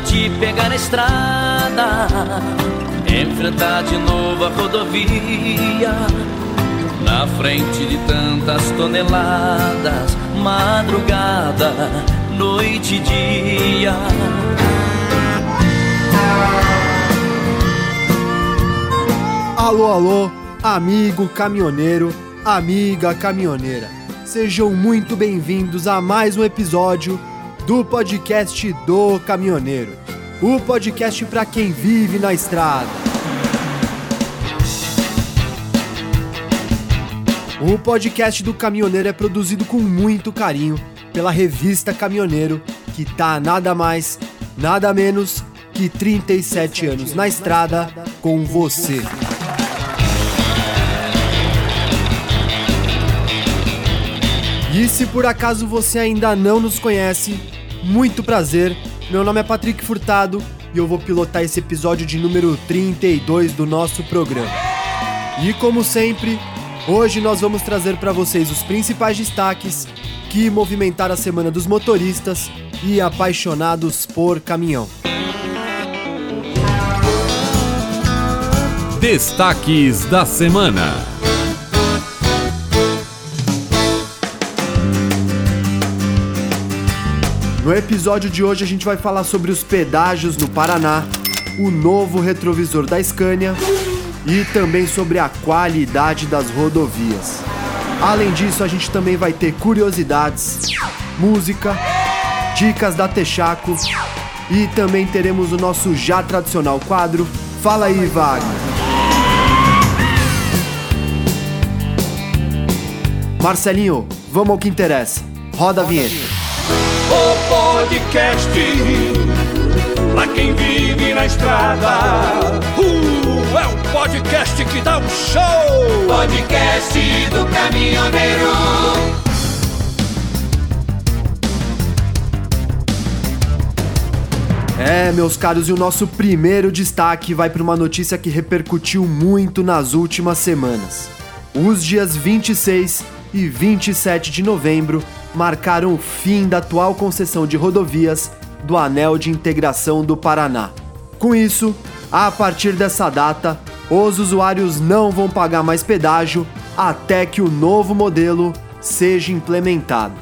te pegar na estrada, enfrentar de novo a rodovia. Na frente de tantas toneladas, madrugada, noite e dia. Alô, alô, amigo caminhoneiro, amiga caminhoneira. Sejam muito bem-vindos a mais um episódio do podcast do caminhoneiro. O podcast para quem vive na estrada. O podcast do caminhoneiro é produzido com muito carinho pela revista Caminhoneiro, que tá nada mais, nada menos que 37 anos na estrada com você. E se por acaso você ainda não nos conhece, muito prazer. Meu nome é Patrick Furtado e eu vou pilotar esse episódio de número 32 do nosso programa. E como sempre, hoje nós vamos trazer para vocês os principais destaques que movimentaram a semana dos motoristas e apaixonados por caminhão. Destaques da semana. No episódio de hoje a gente vai falar sobre os pedágios no Paraná, o novo retrovisor da Scania e também sobre a qualidade das rodovias. Além disso, a gente também vai ter curiosidades, música, dicas da Texaco e também teremos o nosso já tradicional quadro Fala aí, Wagner. Marcelinho, vamos ao que interessa. Roda a vinheta. O podcast pra quem vive na estrada. Uh, é um podcast que dá um show. Podcast do caminhoneiro. É, meus caros, e o nosso primeiro destaque vai para uma notícia que repercutiu muito nas últimas semanas. Os dias 26 e 27 de novembro marcaram o fim da atual concessão de rodovias do Anel de Integração do Paraná. Com isso, a partir dessa data, os usuários não vão pagar mais pedágio até que o novo modelo seja implementado.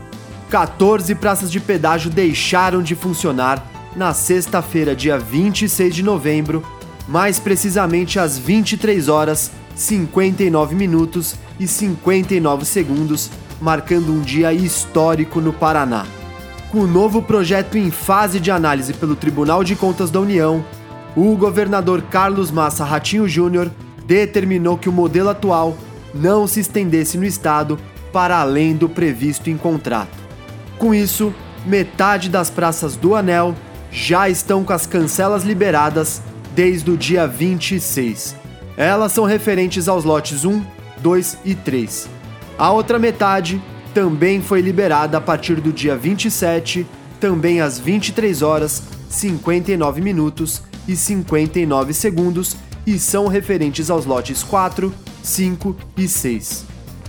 14 praças de pedágio deixaram de funcionar na sexta-feira, dia 26 de novembro, mais precisamente às 23 horas 59 minutos e 59 segundos, marcando um dia histórico no Paraná. Com o novo projeto em fase de análise pelo Tribunal de Contas da União, o governador Carlos Massa Ratinho Júnior determinou que o modelo atual não se estendesse no estado para além do previsto em contrato. Com isso, metade das praças do Anel já estão com as cancelas liberadas desde o dia 26. Elas são referentes aos lotes 1, 2 e 3. A outra metade também foi liberada a partir do dia 27, também às 23 horas, 59 minutos e 59 segundos e são referentes aos lotes 4, 5 e 6.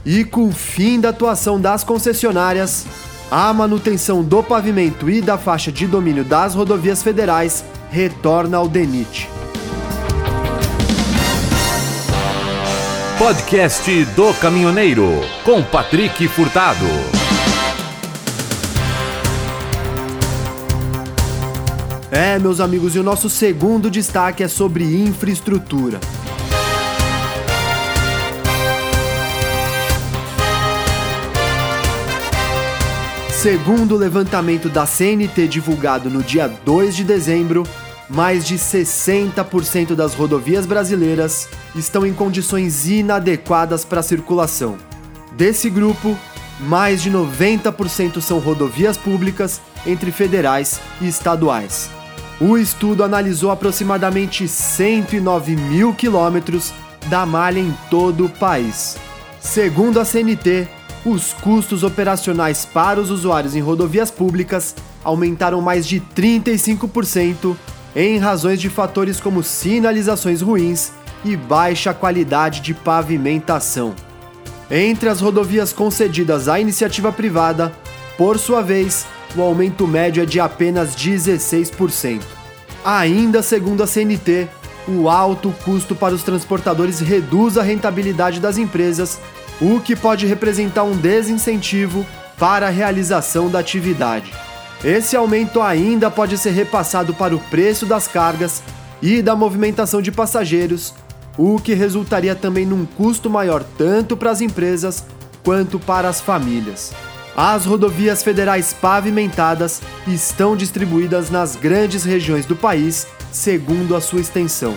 E com o fim da atuação das concessionárias, a manutenção do pavimento e da faixa de domínio das rodovias federais retorna ao DENIT. Podcast do Caminhoneiro, com Patrick Furtado. É, meus amigos, e o nosso segundo destaque é sobre infraestrutura. Segundo o levantamento da CNT divulgado no dia 2 de dezembro, mais de 60% das rodovias brasileiras estão em condições inadequadas para a circulação. Desse grupo, mais de 90% são rodovias públicas entre federais e estaduais. O estudo analisou aproximadamente 109 mil quilômetros da malha em todo o país. Segundo a CNT, os custos operacionais para os usuários em rodovias públicas aumentaram mais de 35% em razões de fatores como sinalizações ruins e baixa qualidade de pavimentação. Entre as rodovias concedidas à iniciativa privada, por sua vez, o aumento médio é de apenas 16%. Ainda segundo a CNT, o alto custo para os transportadores reduz a rentabilidade das empresas, o que pode representar um desincentivo para a realização da atividade. Esse aumento ainda pode ser repassado para o preço das cargas e da movimentação de passageiros, o que resultaria também num custo maior tanto para as empresas quanto para as famílias. As rodovias federais pavimentadas estão distribuídas nas grandes regiões do país, segundo a sua extensão.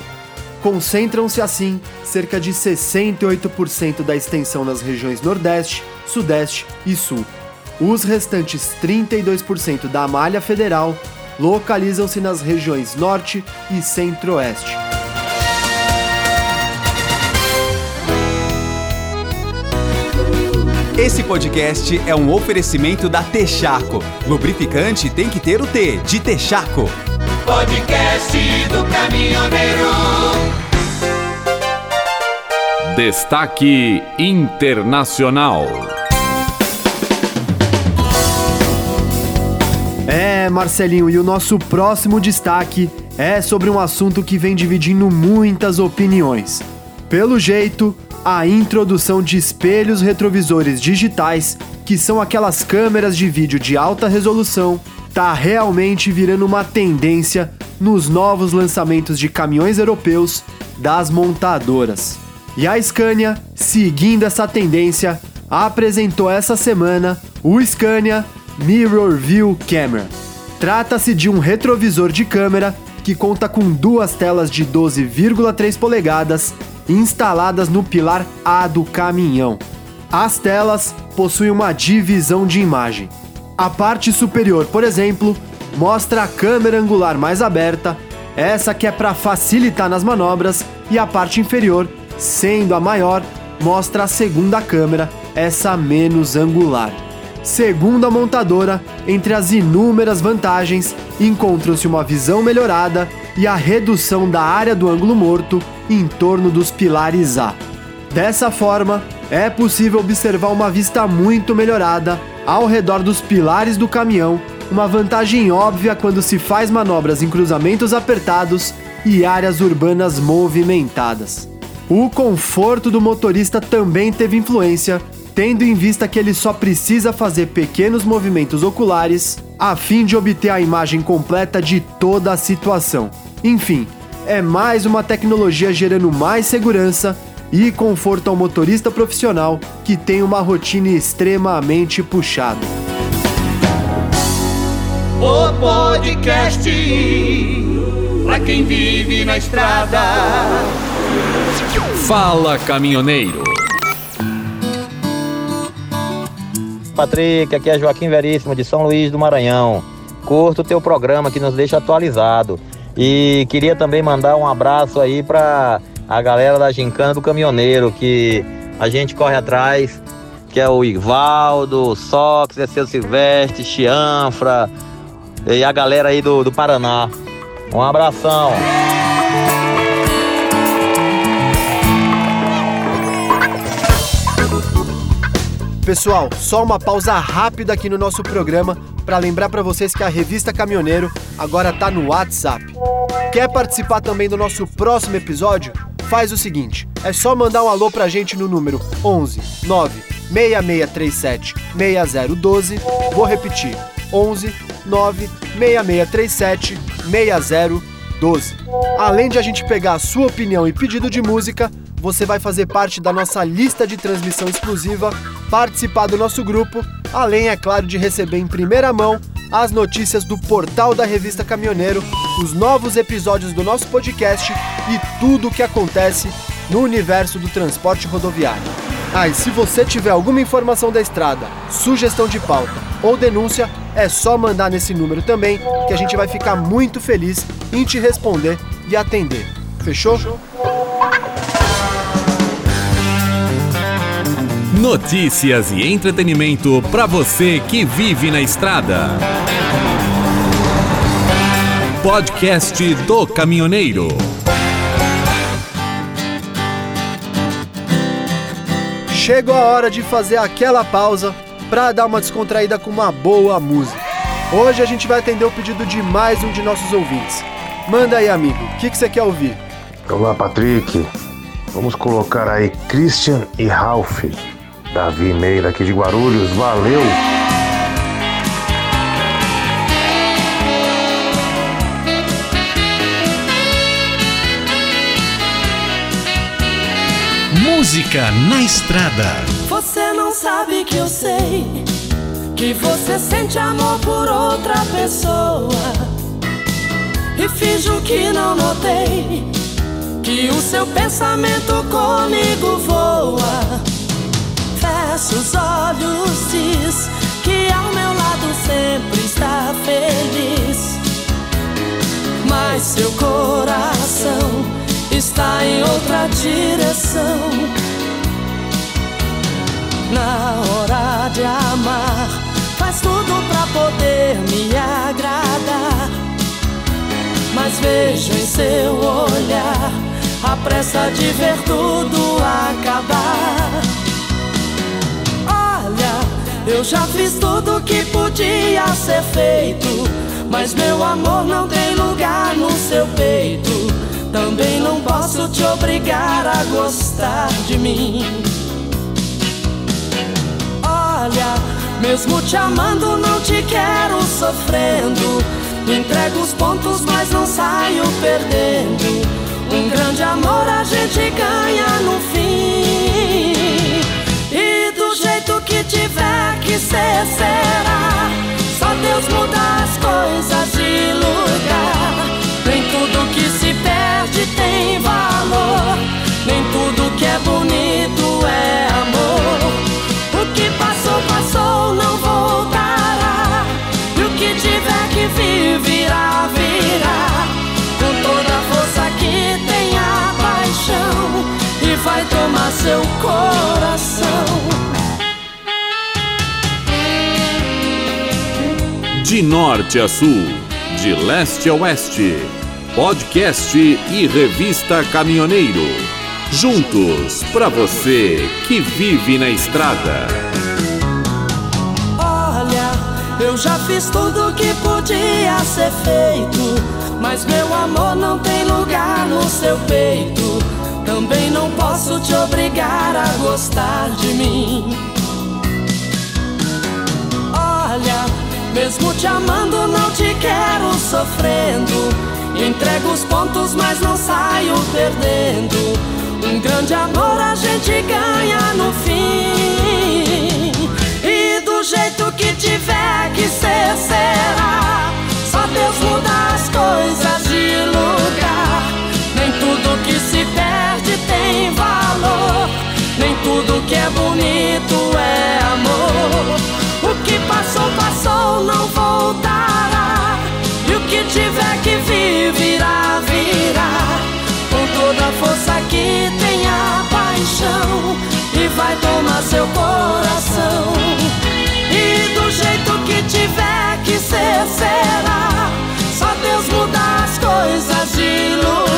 Concentram-se assim cerca de 68% da extensão nas regiões Nordeste, Sudeste e Sul. Os restantes 32% da malha federal localizam-se nas regiões Norte e Centro-Oeste. Esse podcast é um oferecimento da Texaco. Lubrificante tem que ter o T de Texaco. Podcast do caminhoneiro. Destaque Internacional. É, Marcelinho, e o nosso próximo destaque é sobre um assunto que vem dividindo muitas opiniões. Pelo jeito, a introdução de espelhos retrovisores digitais, que são aquelas câmeras de vídeo de alta resolução, tá realmente virando uma tendência nos novos lançamentos de caminhões europeus das montadoras. E a Scania, seguindo essa tendência, apresentou essa semana o Scania Mirror View Camera. Trata-se de um retrovisor de câmera que conta com duas telas de 12,3 polegadas instaladas no pilar A do caminhão. As telas possuem uma divisão de imagem. A parte superior, por exemplo, mostra a câmera angular mais aberta, essa que é para facilitar nas manobras, e a parte inferior, sendo a maior, mostra a segunda câmera, essa menos angular. Segundo a montadora, entre as inúmeras vantagens, encontram-se uma visão melhorada e a redução da área do ângulo morto em torno dos pilares A. Dessa forma, é possível observar uma vista muito melhorada ao redor dos pilares do caminhão, uma vantagem óbvia quando se faz manobras em cruzamentos apertados e áreas urbanas movimentadas. O conforto do motorista também teve influência tendo em vista que ele só precisa fazer pequenos movimentos oculares a fim de obter a imagem completa de toda a situação. Enfim, é mais uma tecnologia gerando mais segurança e conforto ao motorista profissional que tem uma rotina extremamente puxada. O podcast para quem vive na estrada. Fala Caminhoneiro. Patrick, aqui é Joaquim Veríssimo de São Luís do Maranhão. Curto o teu programa que nos deixa atualizado. E queria também mandar um abraço aí para a galera da Gincana do Caminhoneiro, que a gente corre atrás, que é o Ivaldo, Sox, é seu Silvestre, Chianfra e a galera aí do, do Paraná. Um abração. Pessoal, só uma pausa rápida aqui no nosso programa para lembrar para vocês que a revista Caminhoneiro agora tá no WhatsApp. Quer participar também do nosso próximo episódio? Faz o seguinte, é só mandar um alô pra gente no número 11 9 6637 6012. Vou repetir: 11 9 6637 6012. Além de a gente pegar a sua opinião e pedido de música, você vai fazer parte da nossa lista de transmissão exclusiva, participar do nosso grupo, além, é claro, de receber em primeira mão as notícias do portal da revista Caminhoneiro, os novos episódios do nosso podcast e tudo o que acontece no universo do transporte rodoviário. Ah, e se você tiver alguma informação da estrada, sugestão de pauta ou denúncia, é só mandar nesse número também, que a gente vai ficar muito feliz em te responder e atender. Fechou? Notícias e entretenimento para você que vive na estrada. Podcast do Caminhoneiro. Chegou a hora de fazer aquela pausa para dar uma descontraída com uma boa música. Hoje a gente vai atender o pedido de mais um de nossos ouvintes. Manda aí, amigo, o que, que você quer ouvir? Olá, Patrick. Vamos colocar aí Christian e Ralph. Davi Meira aqui de Guarulhos. Valeu! Música na estrada. Você não sabe que eu sei que você sente amor por outra pessoa. E finjo que não notei que o seu pensamento comigo voa. Os olhos, diz que ao meu lado sempre está feliz. Mas seu coração está em outra direção. Na hora de amar, faz tudo pra poder me agradar. Mas vejo em seu olhar a pressa de ver tudo acabar. Eu já fiz tudo que podia ser feito, mas meu amor não tem lugar no seu peito. Também não posso te obrigar a gostar de mim. Olha, mesmo te amando, não te quero sofrendo. Entrego os pontos, mas não saio perdendo. Um grande amor a gente ganha no fim. Que tiver que ser, será. Só Deus muda as coisas de lugar. Nem tudo que se perde tem valor. Nem tudo que é bonito é amor. O que passou, passou, não voltará. E o que tiver que vir, De norte a sul, de leste a oeste. Podcast e revista Caminhoneiro. Juntos para você que vive na estrada. Olha, eu já fiz tudo que podia ser feito, mas meu amor não tem lugar no seu peito. Também não posso te obrigar a gostar de mim. Mesmo te amando, não te quero sofrendo. Entrego os pontos, mas não saio perdendo. Um grande amor a gente ganha no fim. E do jeito que tiver que ser, será. Só Deus muda as coisas tiver que vir, virá, virá. Com toda a força que tem a paixão. E vai tomar seu coração. E do jeito que tiver que ser, será. Só Deus muda as coisas de lugar.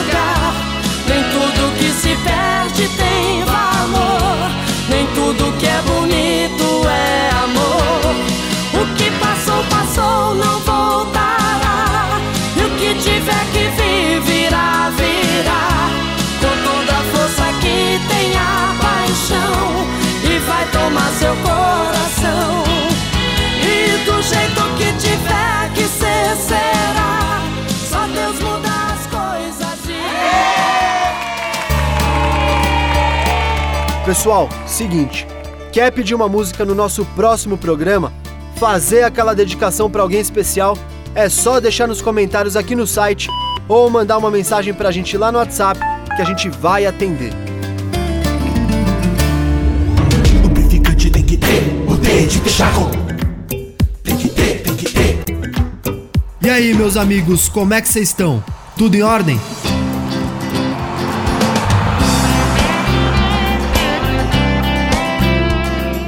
Pessoal, seguinte, quer pedir uma música no nosso próximo programa? Fazer aquela dedicação para alguém especial? É só deixar nos comentários aqui no site ou mandar uma mensagem pra gente lá no WhatsApp que a gente vai atender. Lubrificante tem que ter, o D de Texaco. Tem que ter, tem que ter. E aí, meus amigos, como é que vocês estão? Tudo em ordem?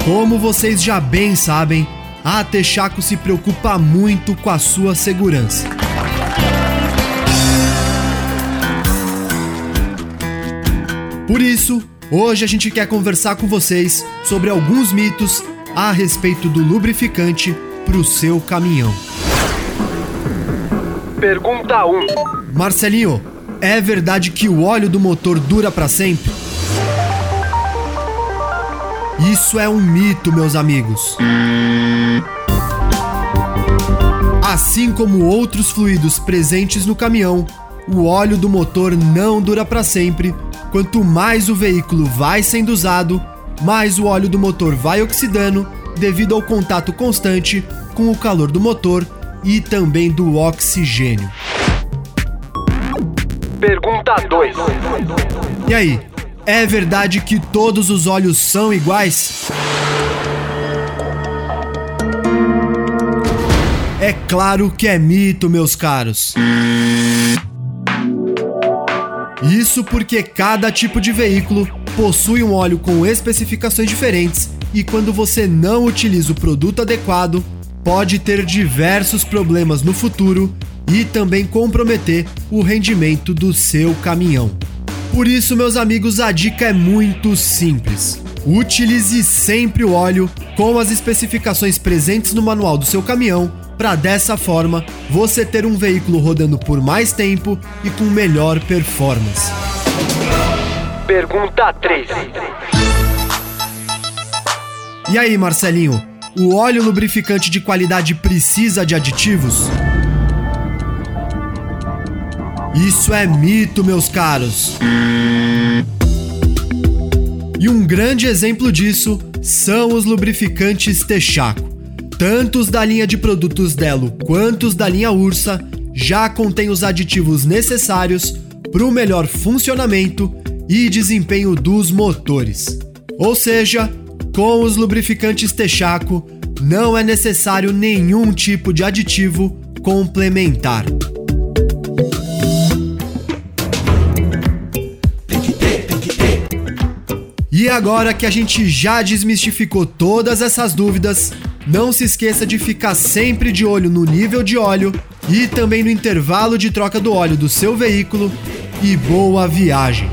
Como vocês já bem sabem, a Texaco se preocupa muito com a sua segurança. Por isso, hoje a gente quer conversar com vocês sobre alguns mitos a respeito do lubrificante para o seu caminhão. Pergunta 1. Marcelinho, é verdade que o óleo do motor dura para sempre? Isso é um mito, meus amigos. Assim como outros fluidos presentes no caminhão, o óleo do motor não dura para sempre. Quanto mais o veículo vai sendo usado, mais o óleo do motor vai oxidando devido ao contato constante com o calor do motor e também do oxigênio. Pergunta 2. E aí, é verdade que todos os óleos são iguais? É claro que é mito, meus caros. Isso porque cada tipo de veículo possui um óleo com especificações diferentes e quando você não utiliza o produto adequado, pode ter diversos problemas no futuro e também comprometer o rendimento do seu caminhão. Por isso, meus amigos, a dica é muito simples. Utilize sempre o óleo com as especificações presentes no manual do seu caminhão, para dessa forma você ter um veículo rodando por mais tempo e com melhor performance. Pergunta 3. E aí, Marcelinho? O óleo lubrificante de qualidade precisa de aditivos? Isso é mito, meus caros. E um grande exemplo disso são os lubrificantes Texaco. Tanto os da linha de produtos Delo quanto os da linha Ursa já contêm os aditivos necessários para o melhor funcionamento e desempenho dos motores. Ou seja, com os lubrificantes Texaco não é necessário nenhum tipo de aditivo complementar. E agora que a gente já desmistificou todas essas dúvidas, não se esqueça de ficar sempre de olho no nível de óleo e também no intervalo de troca do óleo do seu veículo. E boa viagem!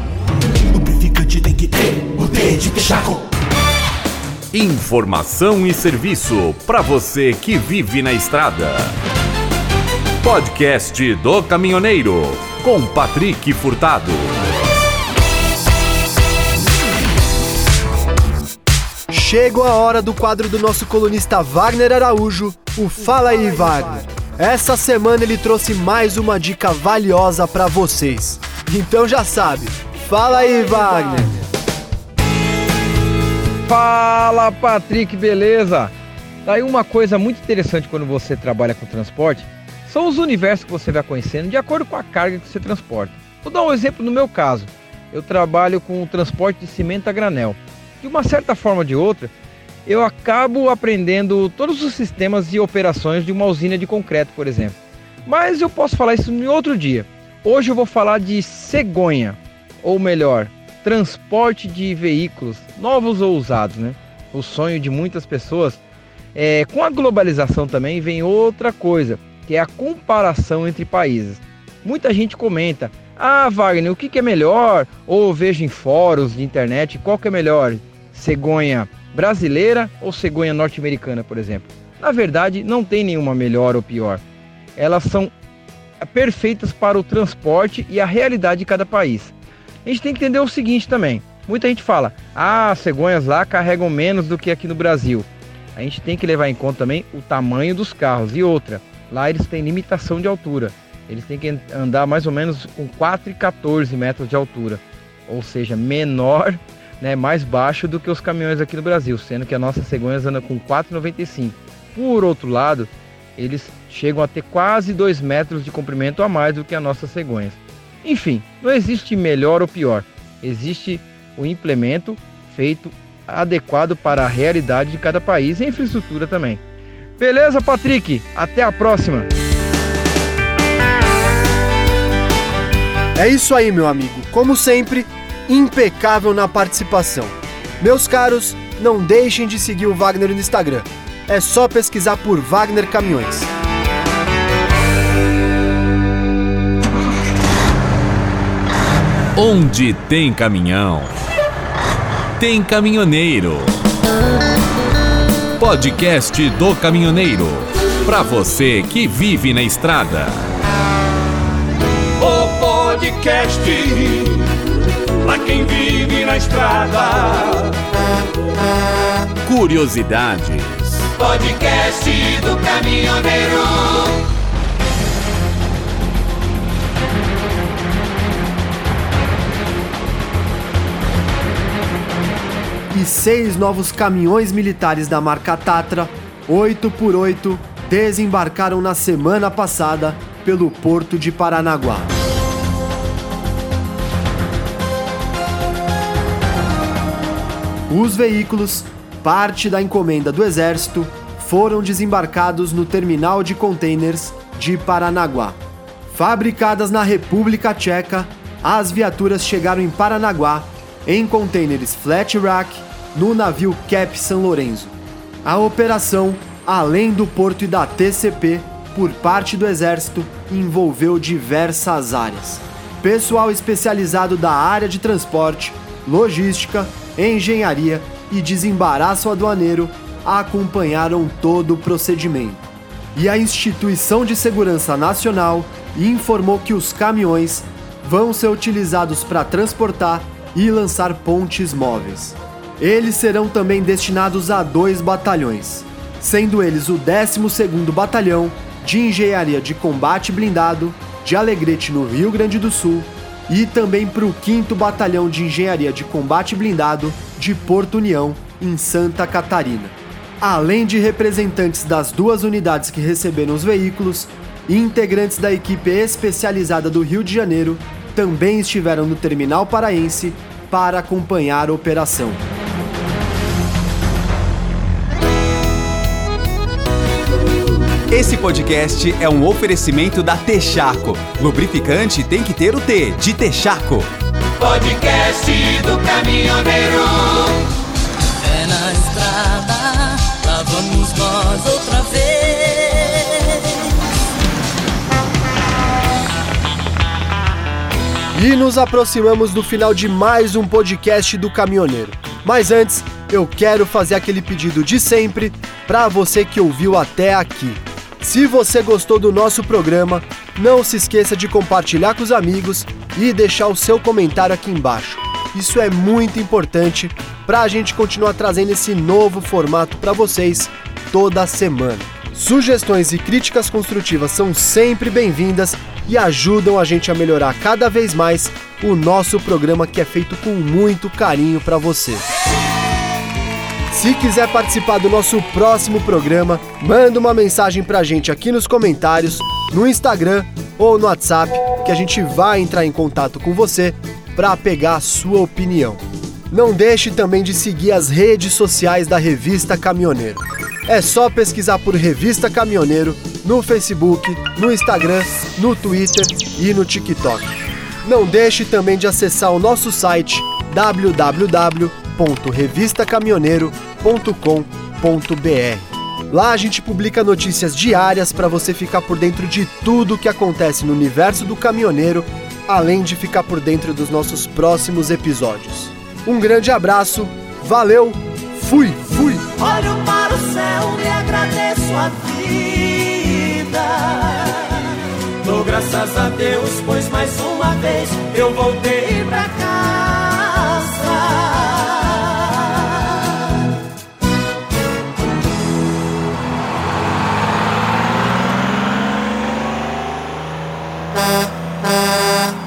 Lubrificante tem que ter o de Texaco. Informação e serviço para você que vive na estrada. Podcast do Caminhoneiro com Patrick Furtado. Chegou a hora do quadro do nosso colunista Wagner Araújo, o Fala aí Wagner. Essa semana ele trouxe mais uma dica valiosa para vocês. Então já sabe, fala aí Wagner. Fala Patrick, beleza? Tá aí uma coisa muito interessante quando você trabalha com transporte, são os universos que você vai conhecendo de acordo com a carga que você transporta. Vou dar um exemplo no meu caso. Eu trabalho com o transporte de cimento a granel de uma certa forma ou de outra, eu acabo aprendendo todos os sistemas e operações de uma usina de concreto, por exemplo. Mas eu posso falar isso em outro dia. Hoje eu vou falar de cegonha, ou melhor, transporte de veículos novos ou usados, né? O sonho de muitas pessoas. É, com a globalização também vem outra coisa, que é a comparação entre países. Muita gente comenta: Ah, Wagner, o que, que é melhor? Ou vejo em fóruns de internet qual que é melhor? Cegonha brasileira ou cegonha norte-americana, por exemplo. Na verdade, não tem nenhuma melhor ou pior. Elas são perfeitas para o transporte e a realidade de cada país. A gente tem que entender o seguinte também. Muita gente fala: "Ah, as cegonhas lá carregam menos do que aqui no Brasil". A gente tem que levar em conta também o tamanho dos carros e outra. Lá eles têm limitação de altura. Eles têm que andar mais ou menos com 4,14 metros de altura, ou seja, menor né, mais baixo do que os caminhões aqui no Brasil, sendo que a nossa cegonhas anda com 4,95. Por outro lado, eles chegam a ter quase 2 metros de comprimento a mais do que as nossas cegonhas. Enfim, não existe melhor ou pior, existe o implemento feito adequado para a realidade de cada país e a infraestrutura também. Beleza, Patrick? Até a próxima! É isso aí, meu amigo. Como sempre, impecável na participação. Meus caros, não deixem de seguir o Wagner no Instagram. É só pesquisar por Wagner Caminhões. Onde tem caminhão, tem caminhoneiro. Podcast do caminhoneiro para você que vive na estrada. O podcast para quem vive na estrada. Curiosidades. Podcast do caminhoneiro. e seis novos caminhões militares da marca Tatra, 8x8, desembarcaram na semana passada pelo porto de Paranaguá. Os veículos, parte da encomenda do Exército, foram desembarcados no terminal de containers de Paranaguá. Fabricadas na República Tcheca, as viaturas chegaram em Paranaguá em containers flat rack no navio Cap San Lorenzo. A operação, além do porto e da TCP, por parte do Exército, envolveu diversas áreas. Pessoal especializado da área de transporte, logística, engenharia e desembaraço aduaneiro acompanharam todo o procedimento. E a Instituição de Segurança Nacional informou que os caminhões vão ser utilizados para transportar e lançar pontes móveis. Eles serão também destinados a dois batalhões, sendo eles o 12º Batalhão de Engenharia de Combate Blindado de Alegrete, no Rio Grande do Sul, e também para o 5 Batalhão de Engenharia de Combate Blindado de Porto União, em Santa Catarina. Além de representantes das duas unidades que receberam os veículos, integrantes da equipe especializada do Rio de Janeiro também estiveram no terminal paraense para acompanhar a operação. Esse podcast é um oferecimento da Texaco. Lubrificante tem que ter o T de Texaco. Podcast do caminhoneiro. É na estrada, lá vamos nós outra vez. E nos aproximamos do final de mais um podcast do Caminhoneiro. Mas antes, eu quero fazer aquele pedido de sempre para você que ouviu até aqui. Se você gostou do nosso programa, não se esqueça de compartilhar com os amigos e deixar o seu comentário aqui embaixo. Isso é muito importante para a gente continuar trazendo esse novo formato para vocês toda semana. Sugestões e críticas construtivas são sempre bem-vindas e ajudam a gente a melhorar cada vez mais o nosso programa que é feito com muito carinho para você. Se quiser participar do nosso próximo programa, manda uma mensagem pra gente aqui nos comentários, no Instagram ou no WhatsApp, que a gente vai entrar em contato com você para pegar a sua opinião. Não deixe também de seguir as redes sociais da Revista Caminhoneiro. É só pesquisar por Revista Caminhoneiro no Facebook, no Instagram, no Twitter e no TikTok. Não deixe também de acessar o nosso site www.revistacaminhoneiro.com.br. Lá a gente publica notícias diárias para você ficar por dentro de tudo o que acontece no universo do caminhoneiro, além de ficar por dentro dos nossos próximos episódios. Um grande abraço, valeu, fui, fui! Olho para o céu agradeço a vida. Dou graças a Deus, pois mais uma vez eu voltei pra casa. Uh...